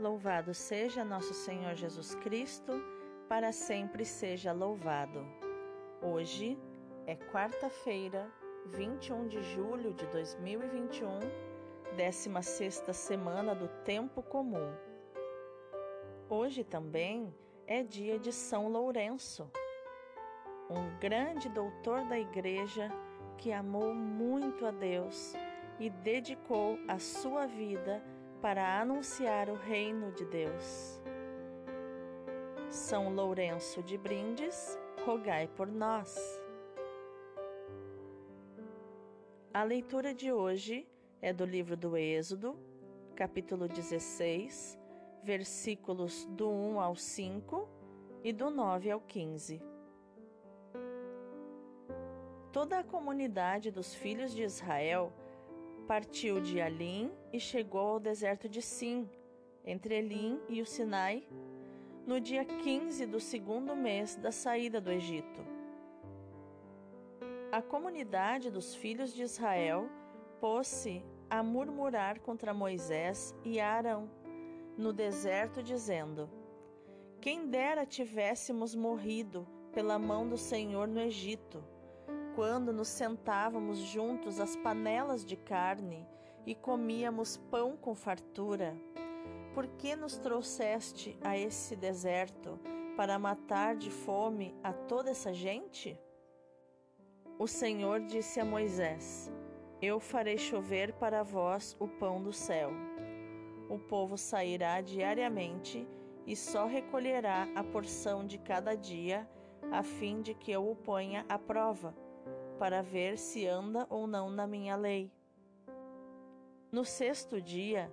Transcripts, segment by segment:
Louvado seja nosso Senhor Jesus Cristo, para sempre seja louvado. Hoje é quarta-feira, 21 de julho de 2021, 16 semana do Tempo Comum. Hoje também é dia de São Lourenço, um grande doutor da Igreja que amou muito a Deus e dedicou a sua vida para anunciar o reino de Deus. São Lourenço de Brindes, rogai por nós. A leitura de hoje é do livro do Êxodo, capítulo 16, versículos do 1 ao 5 e do 9 ao 15. Toda a comunidade dos filhos de Israel partiu de Alim e chegou ao deserto de Sim, entre Elim e o Sinai, no dia 15 do segundo mês da saída do Egito. A comunidade dos filhos de Israel pôs-se a murmurar contra Moisés e Arão no deserto, dizendo: Quem dera tivéssemos morrido pela mão do Senhor no Egito quando nos sentávamos juntos às panelas de carne e comíamos pão com fartura? Por que nos trouxeste a esse deserto para matar de fome a toda essa gente? O Senhor disse a Moisés: Eu farei chover para vós o pão do céu. O povo sairá diariamente e só recolherá a porção de cada dia, a fim de que eu o ponha à prova para ver se anda ou não na minha lei. No sexto dia,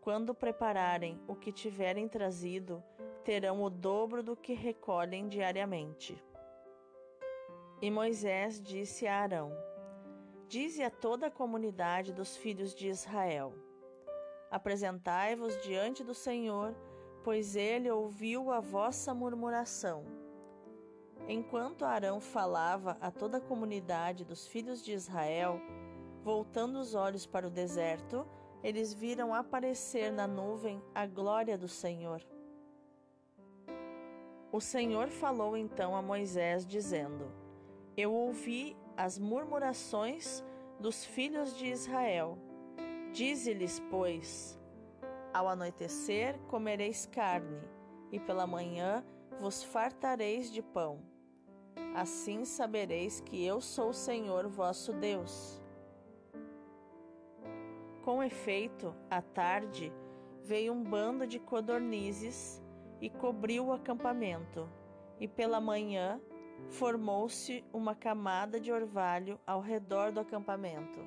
quando prepararem o que tiverem trazido, terão o dobro do que recolhem diariamente. E Moisés disse a Arão: Dize a toda a comunidade dos filhos de Israel: Apresentai-vos diante do Senhor, pois ele ouviu a vossa murmuração Enquanto Arão falava a toda a comunidade dos filhos de Israel, voltando os olhos para o deserto, eles viram aparecer na nuvem a glória do Senhor. O Senhor falou então a Moisés, dizendo: Eu ouvi as murmurações dos filhos de Israel. Dize-lhes, pois: Ao anoitecer comereis carne, e pela manhã vos fartareis de pão Assim sabereis que eu sou o Senhor vosso Deus. Com efeito, à tarde veio um bando de codornizes e cobriu o acampamento, e pela manhã formou-se uma camada de orvalho ao redor do acampamento.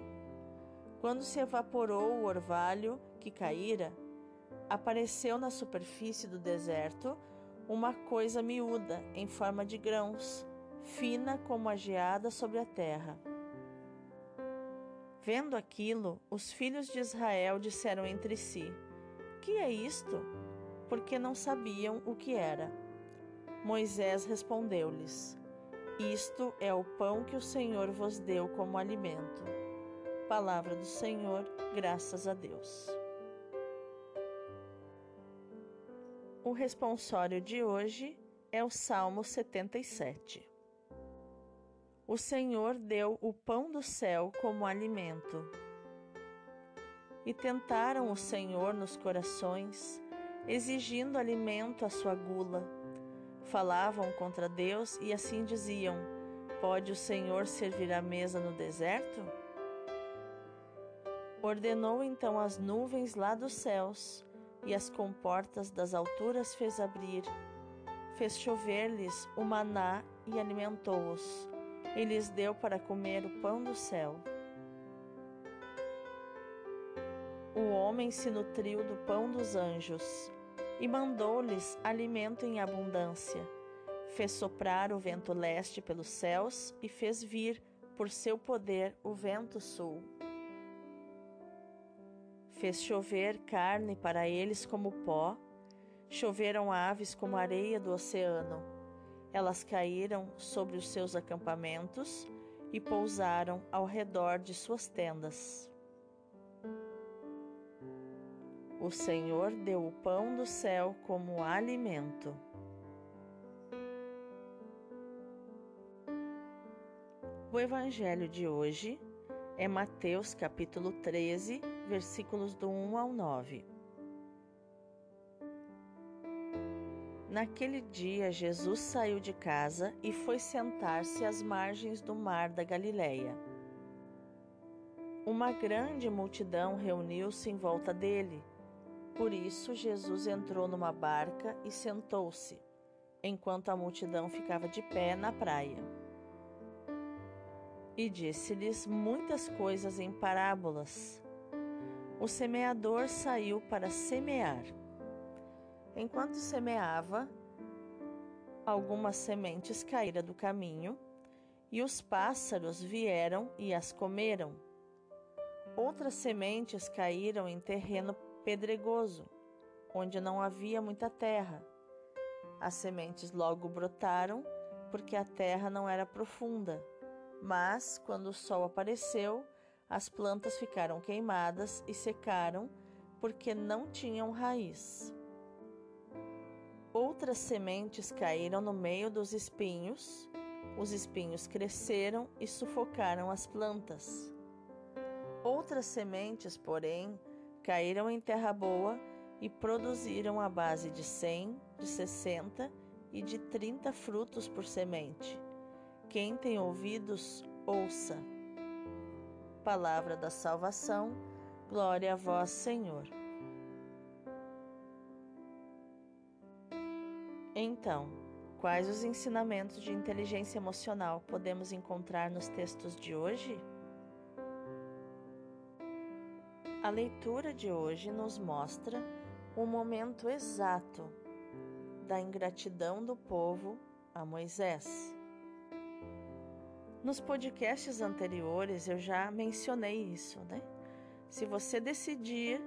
Quando se evaporou o orvalho que caíra, apareceu na superfície do deserto uma coisa miúda em forma de grãos fina como a geada sobre a terra. Vendo aquilo, os filhos de Israel disseram entre si: Que é isto? Porque não sabiam o que era. Moisés respondeu-lhes: Isto é o pão que o Senhor vos deu como alimento. Palavra do Senhor, graças a Deus. O responsório de hoje é o Salmo 77. O Senhor deu o pão do céu como alimento. E tentaram o Senhor nos corações, exigindo alimento à sua gula. Falavam contra Deus e assim diziam: Pode o Senhor servir a mesa no deserto? Ordenou então as nuvens lá dos céus, e as comportas das alturas fez abrir. Fez chover-lhes o maná e alimentou-os e lhes deu para comer o pão do céu. O homem se nutriu do pão dos anjos e mandou-lhes alimento em abundância. Fez soprar o vento leste pelos céus e fez vir, por seu poder, o vento sul. Fez chover carne para eles como pó, choveram aves como areia do oceano elas caíram sobre os seus acampamentos e pousaram ao redor de suas tendas. O Senhor deu o pão do céu como alimento. O evangelho de hoje é Mateus capítulo 13, versículos do 1 ao 9. Naquele dia, Jesus saiu de casa e foi sentar-se às margens do mar da Galileia. Uma grande multidão reuniu-se em volta dele. Por isso, Jesus entrou numa barca e sentou-se, enquanto a multidão ficava de pé na praia. E disse-lhes muitas coisas em parábolas. O semeador saiu para semear. Enquanto semeava, algumas sementes caíram do caminho, e os pássaros vieram e as comeram. Outras sementes caíram em terreno pedregoso, onde não havia muita terra. As sementes logo brotaram, porque a terra não era profunda. Mas, quando o sol apareceu, as plantas ficaram queimadas e secaram, porque não tinham raiz. Outras sementes caíram no meio dos espinhos, os espinhos cresceram e sufocaram as plantas. Outras sementes, porém, caíram em terra boa e produziram a base de cem, de sessenta e de trinta frutos por semente. Quem tem ouvidos, ouça. Palavra da salvação, glória a vós, Senhor. Então, quais os ensinamentos de inteligência emocional podemos encontrar nos textos de hoje? A leitura de hoje nos mostra o momento exato da ingratidão do povo a Moisés. Nos podcasts anteriores eu já mencionei isso, né? Se você decidir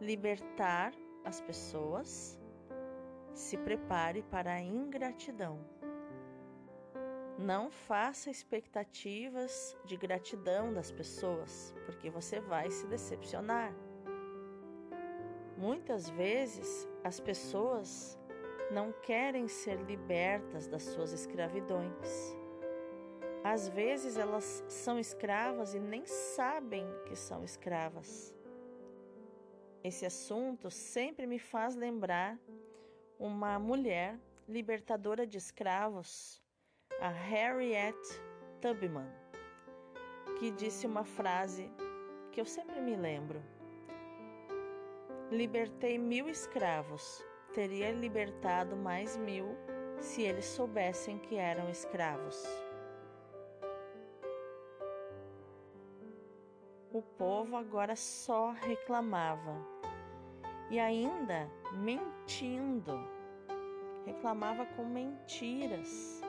libertar as pessoas, se prepare para a ingratidão. Não faça expectativas de gratidão das pessoas, porque você vai se decepcionar. Muitas vezes as pessoas não querem ser libertas das suas escravidões. Às vezes elas são escravas e nem sabem que são escravas. Esse assunto sempre me faz lembrar uma mulher libertadora de escravos, a Harriet Tubman, que disse uma frase que eu sempre me lembro: Libertei mil escravos, teria libertado mais mil se eles soubessem que eram escravos. O povo agora só reclamava e ainda mentindo, reclamava com mentiras.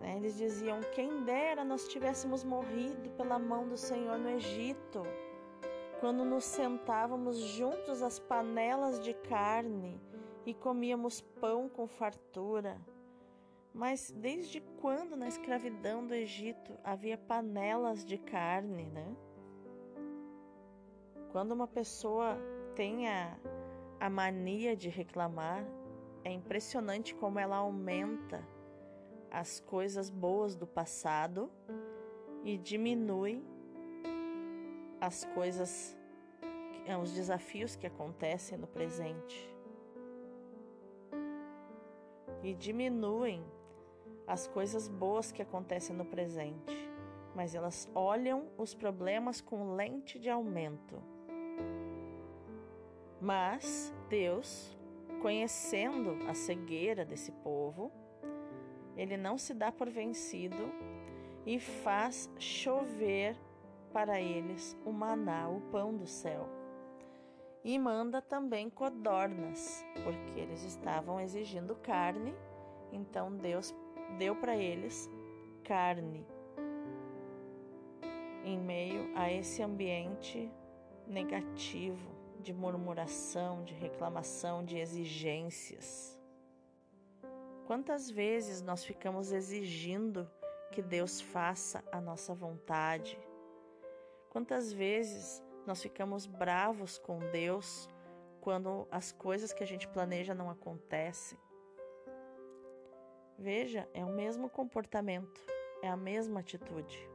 Né? Eles diziam: quem dera nós tivéssemos morrido pela mão do Senhor no Egito, quando nos sentávamos juntos às panelas de carne e comíamos pão com fartura. Mas desde quando na escravidão do Egito havia panelas de carne, né? Quando uma pessoa tem a, mania de reclamar, é impressionante como ela aumenta as coisas boas do passado e diminui as coisas, os desafios que acontecem no presente. E diminuem as coisas boas que acontecem no presente, mas elas olham os problemas com lente de aumento. Mas Deus, conhecendo a cegueira desse povo, ele não se dá por vencido e faz chover para eles o maná, o pão do céu. E manda também codornas, porque eles estavam exigindo carne, então Deus deu para eles carne. Em meio a esse ambiente negativo, de murmuração, de reclamação, de exigências. Quantas vezes nós ficamos exigindo que Deus faça a nossa vontade? Quantas vezes Nós ficamos bravos com Deus quando as coisas que a gente planeja não acontecem. Veja, é o mesmo comportamento, é a mesma atitude.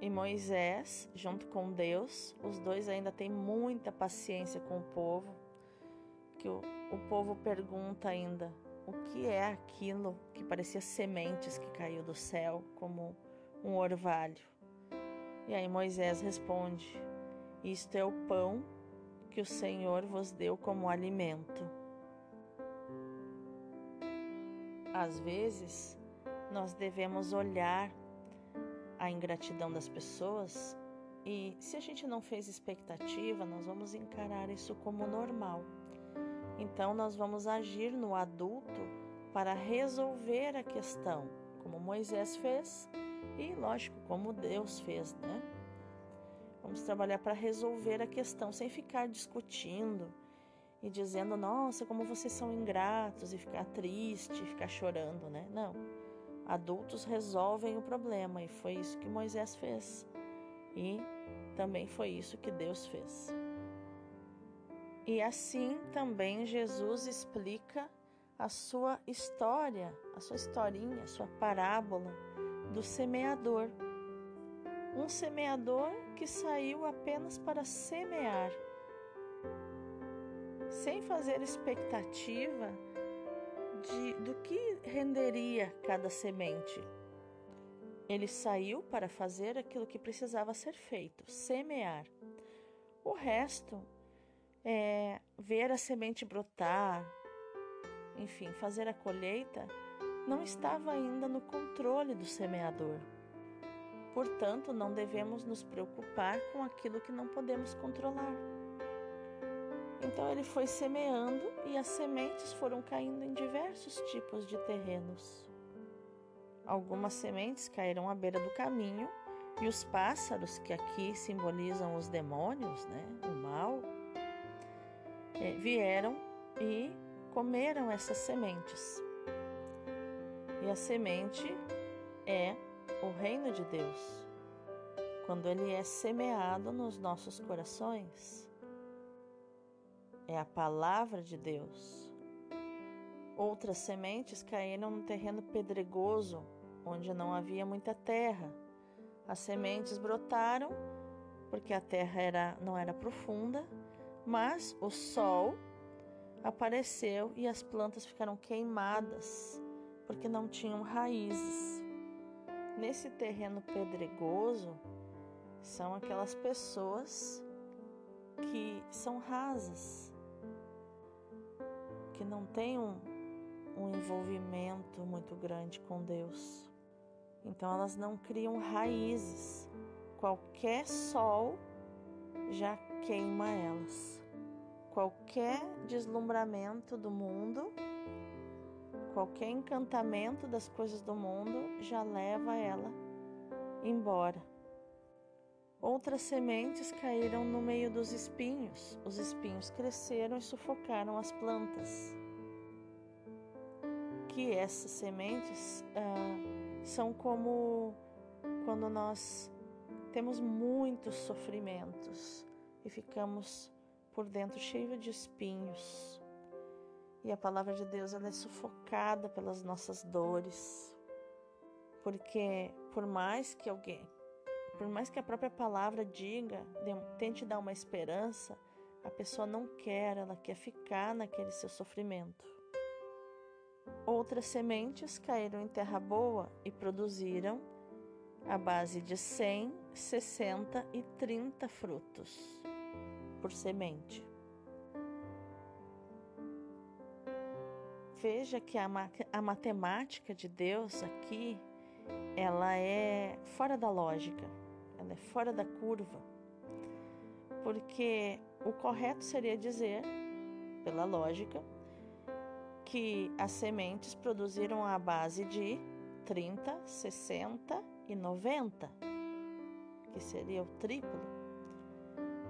E Moisés, junto com Deus, os dois ainda têm muita paciência com o povo, que o, o povo pergunta ainda o que é aquilo que parecia sementes que caiu do céu como um orvalho. E aí Moisés responde: Isto é o pão que o Senhor vos deu como alimento. Às vezes, nós devemos olhar a ingratidão das pessoas e, se a gente não fez expectativa, nós vamos encarar isso como normal. Então, nós vamos agir no adulto para resolver a questão, como Moisés fez e, lógico, como Deus fez, né? Vamos trabalhar para resolver a questão sem ficar discutindo e dizendo, nossa, como vocês são ingratos e ficar triste, ficar chorando, né? Não. Adultos resolvem o problema e foi isso que Moisés fez. E também foi isso que Deus fez. E assim também Jesus explica a sua história, a sua historinha, a sua parábola do semeador. Um semeador que saiu apenas para semear, sem fazer expectativa de, do que renderia cada semente. Ele saiu para fazer aquilo que precisava ser feito, semear. O resto é, ver a semente brotar, enfim, fazer a colheita, não estava ainda no controle do semeador. Portanto, não devemos nos preocupar com aquilo que não podemos controlar. Então ele foi semeando e as sementes foram caindo em diversos tipos de terrenos. Algumas sementes caíram à beira do caminho e os pássaros, que aqui simbolizam os demônios, né, o mal, é, vieram e comeram essas sementes. E a semente é o reino de Deus. Quando ele é semeado nos nossos corações, é a palavra de Deus. Outras sementes caíram no terreno pedregoso, onde não havia muita terra. As sementes brotaram porque a terra era, não era profunda mas o sol apareceu e as plantas ficaram queimadas porque não tinham raízes. Nesse terreno pedregoso são aquelas pessoas que são rasas, que não têm um, um envolvimento muito grande com Deus. Então elas não criam raízes. Qualquer sol já queima elas. Qualquer deslumbramento do mundo, qualquer encantamento das coisas do mundo já leva ela embora. Outras sementes caíram no meio dos espinhos. Os espinhos cresceram e sufocaram as plantas. Que essas sementes ah, são como quando nós temos muitos sofrimentos e ficamos por dentro cheio de espinhos. E a palavra de Deus ela é sufocada pelas nossas dores. Porque por mais que alguém, por mais que a própria palavra diga, tente dar uma esperança, a pessoa não quer, ela quer ficar naquele seu sofrimento. Outras sementes caíram em terra boa e produziram a base de 100, 60 e 30 frutos por semente. Veja que a, a matemática de Deus aqui, ela é fora da lógica, ela é fora da curva. Porque o correto seria dizer, pela lógica, que as sementes produziram a base de 30, 60 e 90, que seria o triplo.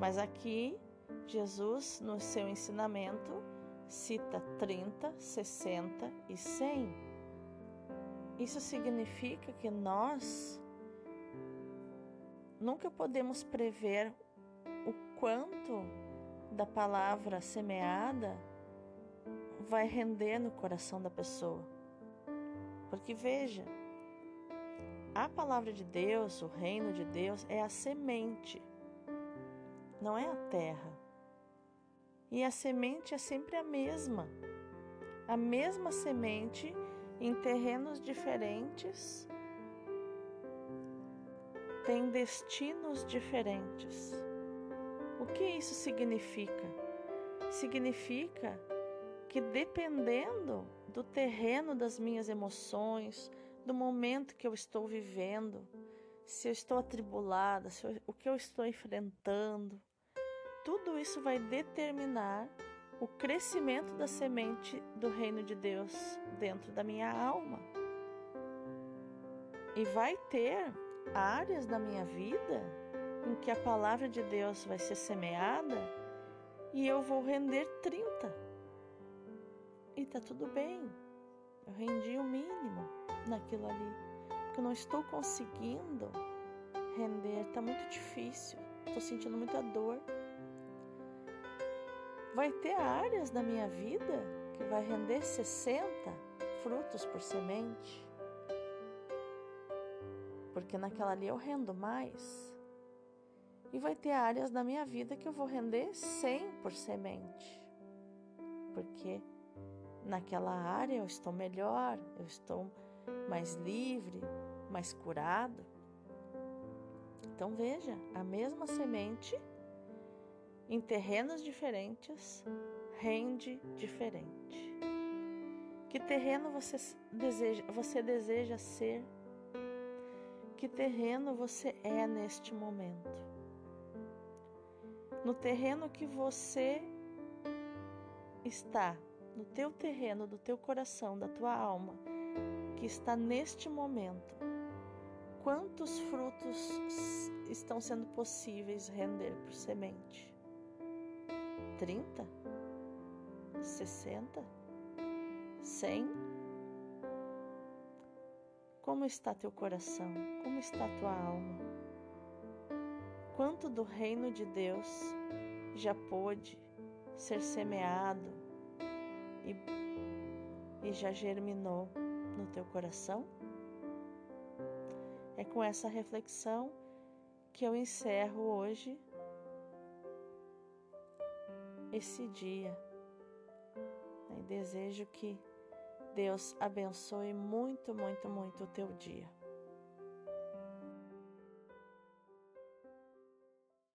Mas aqui, Jesus, no seu ensinamento, cita 30, 60 e 100. Isso significa que nós nunca podemos prever quanto da palavra semeada vai render no coração da pessoa. Porque veja, a palavra de Deus, o reino de Deus, é a semente, não é a terra. E a semente é sempre a mesma. A mesma semente em terrenos diferentes tem destinos diferentes. O que isso significa? Significa que dependendo do terreno das minhas emoções, do momento que eu estou vivendo, se eu estou atribulada, se eu, o que eu estou enfrentando, tudo isso vai determinar o crescimento da semente do reino de Deus dentro da minha alma. E vai ter áreas da minha vida em que a palavra de Deus vai ser semeada e eu vou render 30. E tá tudo bem. Eu rendi o mínimo naquilo ali. Porque eu não estou conseguindo render, tá muito difícil. Estou sentindo muita dor. Vai ter áreas da minha vida que vai render 60 frutos por semente. Porque naquela ali eu rendo mais. E vai ter áreas da minha vida que eu vou render 100 por semente. Porque naquela área eu estou melhor, eu estou mais livre, mais curado. Então veja, a mesma semente em terrenos diferentes rende diferente. Que terreno você deseja, você deseja ser? Que terreno você é neste momento? No terreno que você está, no teu terreno do teu coração, da tua alma, que está neste momento, quantos frutos estão sendo possíveis render por semente? 30? 60? 100? Como está teu coração? Como está tua alma? Quanto do reino de Deus já pôde ser semeado e, e já germinou no teu coração? É com essa reflexão que eu encerro hoje esse dia. E desejo que Deus abençoe muito, muito, muito o teu dia.